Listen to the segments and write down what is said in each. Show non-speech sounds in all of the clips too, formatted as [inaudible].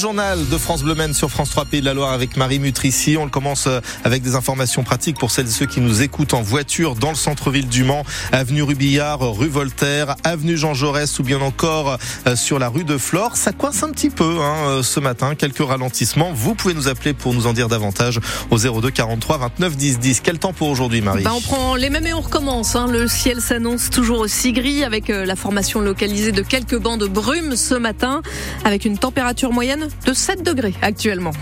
journal de France Bleu Maine sur France 3 Pays de la Loire avec Marie Mutrici. On le commence euh, avec des informations pratiques pour celles et ceux qui nous écoutent en voiture dans le centre-ville du Mans, avenue Rubillard, rue Voltaire, avenue Jean Jaurès ou bien encore euh, sur la rue de Flore. Ça coince un petit peu hein, euh, ce matin, quelques ralentissements. Vous pouvez nous appeler pour nous en dire davantage au 02 43 29 10 10. Quel temps pour aujourd'hui Marie bah On prend les mêmes et on recommence. Hein. Le ciel s'annonce toujours aussi gris avec la formation localisée de quelques bancs de brume ce matin avec une température moyenne de 7 degrés actuellement.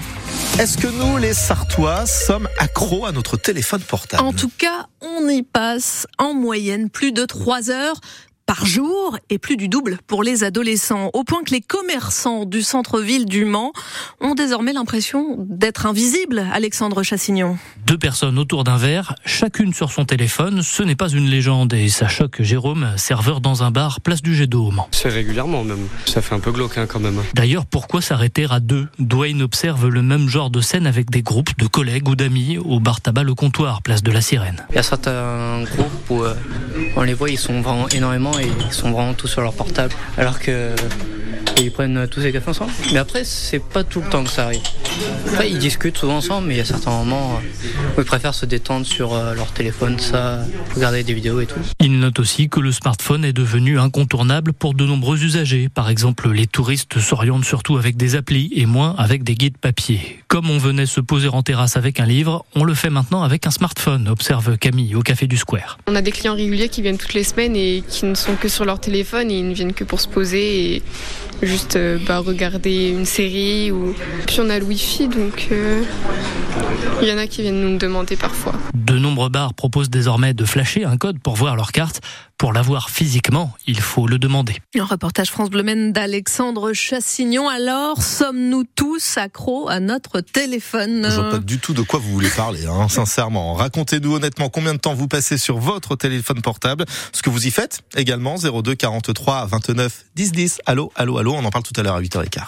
Est-ce que nous, les Sartois, sommes accros à notre téléphone portable? En tout cas, on y passe en moyenne plus de 3 heures par jour et plus du double pour les adolescents, au point que les commerçants du centre-ville du Mans ont désormais l'impression d'être invisibles. Alexandre Chassignon. Deux personnes autour d'un verre, chacune sur son téléphone, ce n'est pas une légende et ça choque Jérôme, serveur dans un bar place du Jet d'eau au Mans. C'est régulièrement même, ça fait un peu glauque hein, quand même. D'ailleurs, pourquoi s'arrêter à deux? Dwayne observe le même genre de scène avec des groupes de collègues ou d'amis au bar tabac Le Comptoir, place de la Sirène. Il y a certains groupes où euh, on les voit, ils sont vraiment énormément et ils sont vraiment tous sur leur portable. Alors que ils prennent tous les cafés ensemble. Mais après, c'est pas tout le temps que ça arrive. Après, ils discutent souvent ensemble, mais il y a certains moments où ils préfèrent se détendre sur euh, leur téléphone, ça, regarder des vidéos et tout. Il note aussi que le smartphone est devenu incontournable pour de nombreux usagers. Par exemple, les touristes s'orientent surtout avec des applis et moins avec des guides papier. Comme on venait se poser en terrasse avec un livre, on le fait maintenant avec un smartphone, observe Camille au Café du Square. On a des clients réguliers qui viennent toutes les semaines et qui ne sont que sur leur téléphone et ils ne viennent que pour se poser et juste euh, bah, regarder une série. Ou... Puis on a le Wi-Fi, donc euh, il y en a qui viennent nous demander parfois. De nombreux bars proposent désormais de flasher un code pour voir leur carte. Pour l'avoir physiquement, il faut le demander. Un reportage France Bleu d'Alexandre Chassignon. Alors, sommes-nous tous accros à notre téléphone? Je vois pas du tout de quoi vous voulez parler, hein, sincèrement. Racontez-nous honnêtement combien de temps vous passez sur votre téléphone portable, ce que vous y faites également, 02 43 29 10 10. Allô, allô, allô, on en parle tout à l'heure à 8h15.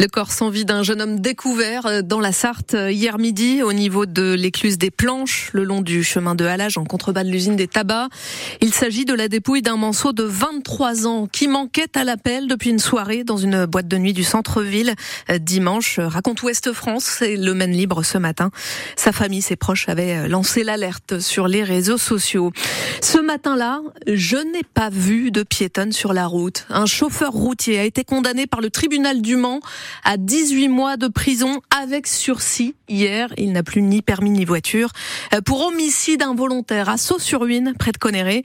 Le corps sans vie d'un jeune homme découvert euh, dans la Sarthe euh, hier midi au niveau de l'écluse des Planches, le long du chemin de halage en contrebas de l'usine des tabacs. Il s'agit de la dépouille d'un manceau de 23 ans qui manquait à l'appel depuis une soirée dans une boîte de nuit du centre-ville euh, dimanche. Raconte Ouest France, c'est le Maine libre ce matin. Sa famille, ses proches avaient lancé l'alerte sur les réseaux sociaux. Ce matin-là, je n'ai pas vu de piétonne sur la route. Un chauffeur routier a été condamné par le tribunal du Mans à 18 mois de prison avec sursis. Hier, il n'a plus ni permis ni voiture euh, pour homicide involontaire à Saut-sur-Huine, près de Conneré.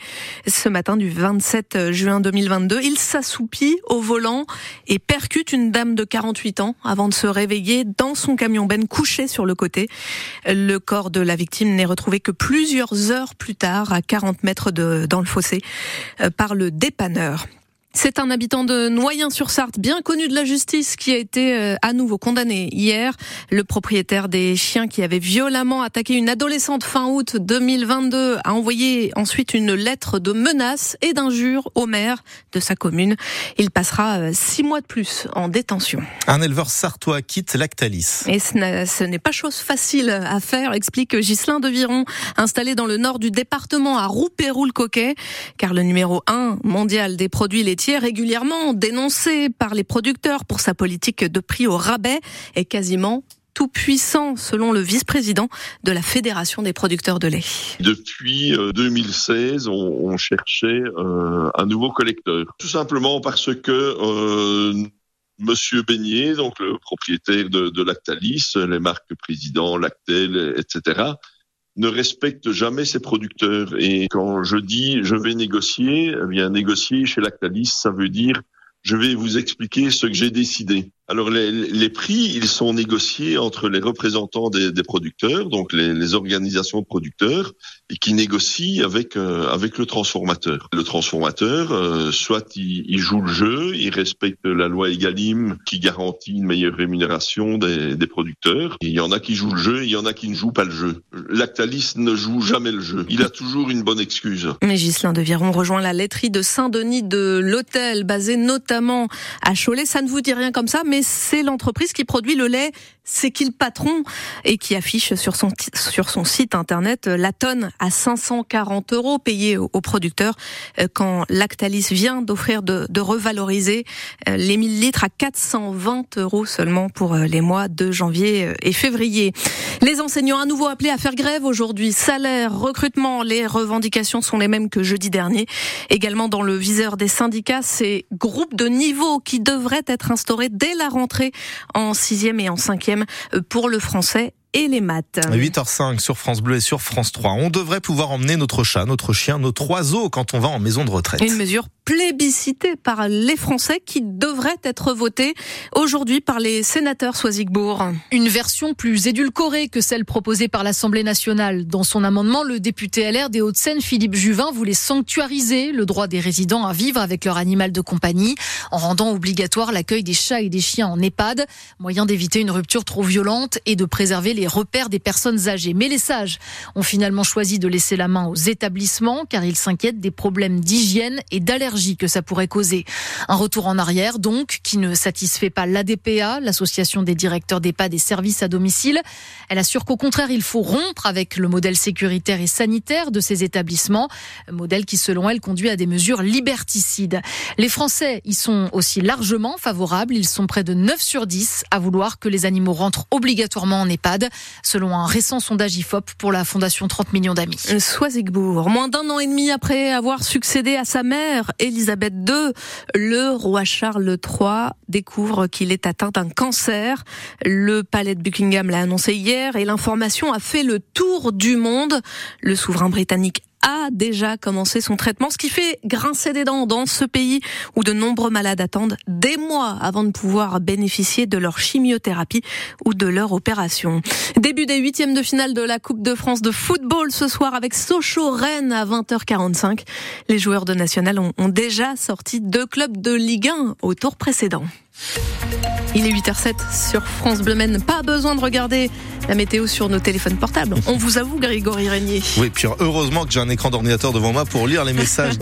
Ce matin du 27 juin 2022. Il s'assoupit au volant et percute une dame de 48 ans avant de se réveiller dans son camion ben couché sur le côté. Le corps de la victime n'est retrouvé que plusieurs heures plus tard à 40 mètres de, dans le fossé euh, par le dépanneur. C'est un habitant de Noyen-sur-Sarthe, bien connu de la justice, qui a été euh, à nouveau condamné hier. Le propriétaire des chiens qui avait violemment attaqué une adolescente fin août 2022 a envoyé ensuite une lettre de menace et d'injure au maire de sa commune. Il passera euh, six mois de plus en détention. Un éleveur sartois quitte Lactalis. Et ce n'est pas chose facile à faire, explique Ghislain de Viron, installé dans le nord du département à Roupéroul-Coquet, car le numéro 1 mondial des produits laitiers régulièrement dénoncé par les producteurs pour sa politique de prix au rabais est quasiment tout puissant, selon le vice-président de la Fédération des producteurs de lait. Depuis 2016, euh, on, cherchait euh, un nouveau collecteur. Tout simplement parce que euh, Monsieur Beignet, donc le propriétaire de, de, Lactalis, les marques Président, Lactel, etc., ne respecte jamais ses producteurs. Et quand je dis je vais négocier, eh bien négocier chez Lactalis, ça veut dire je vais vous expliquer ce que j'ai décidé. Alors les, prix, ils sont négociés entre les représentants des, producteurs, donc les, organisations de producteurs, et qui négocient avec euh, avec le transformateur. Le transformateur, euh, soit il, joue le jeu, il respecte la loi Egalim qui garantit une meilleure rémunération des, producteurs. il y en a qui jouent le jeu, il y en a qui ne jouent pas le jeu. Lactalis ne joue jamais le jeu. Il a toujours une bonne excuse. Mais Ghislain de Viron rejoint la laiterie de Saint-Denis de l'hôtel, basé notamment à Cholet. Ça ne vous dit rien comme ça, mais c'est l'entreprise qui produit le lait c'est qui le patron et qui affiche sur son, sur son site internet euh, la tonne à 540 euros payée aux, producteurs euh, quand Lactalis vient d'offrir de, de, revaloriser euh, les 1000 litres à 420 euros seulement pour les mois de janvier et février. Les enseignants à nouveau appelés à faire grève aujourd'hui. Salaire, recrutement, les revendications sont les mêmes que jeudi dernier. Également dans le viseur des syndicats, ces groupes de niveau qui devraient être instaurés dès la rentrée en sixième et en cinquième pour le français et les maths. 8h05 sur France Bleu et sur France 3. On devrait pouvoir emmener notre chat, notre chien, notre oiseau quand on va en maison de retraite. Une mesure plébiscitée par les Français qui devrait être votée aujourd'hui par les sénateurs Soisigbourg. Une version plus édulcorée que celle proposée par l'Assemblée nationale. Dans son amendement, le député LR des Hauts-de-Seine, Philippe Juvin, voulait sanctuariser le droit des résidents à vivre avec leur animal de compagnie en rendant obligatoire l'accueil des chats et des chiens en EHPAD, moyen d'éviter une rupture trop violente et de préserver les repères des personnes âgées. Mais les sages ont finalement choisi de laisser la main aux établissements car ils s'inquiètent des problèmes d'hygiène et d'allergie que ça pourrait causer. Un retour en arrière donc qui ne satisfait pas l'ADPA, l'association des directeurs d'EHPAD des services à domicile. Elle assure qu'au contraire, il faut rompre avec le modèle sécuritaire et sanitaire de ces établissements, modèle qui selon elle conduit à des mesures liberticides. Les Français y sont aussi largement favorables, ils sont près de 9 sur 10 à vouloir que les animaux rentrent obligatoirement en EHPAD selon un récent sondage IFOP pour la Fondation 30 millions d'amis. Soisigbourg, moins d'un an et demi après avoir succédé à sa mère, Elisabeth II, le roi Charles III découvre qu'il est atteint d'un cancer. Le palais de Buckingham l'a annoncé hier et l'information a fait le tour du monde. Le souverain britannique a déjà commencé son traitement, ce qui fait grincer des dents dans ce pays où de nombreux malades attendent des mois avant de pouvoir bénéficier de leur chimiothérapie ou de leur opération. Début des huitièmes de finale de la Coupe de France de football ce soir avec Sochaux-Rennes à 20h45. Les joueurs de National ont, déjà sorti deux clubs de Ligue 1 au tour précédent. Il est 8h07 sur France Bleu Maine. Pas besoin de regarder la météo sur nos téléphones portables. On vous avoue, Grégory Régnier. Oui, puis heureusement que j'ai un écran d'ordinateur devant moi pour lire les messages. [laughs]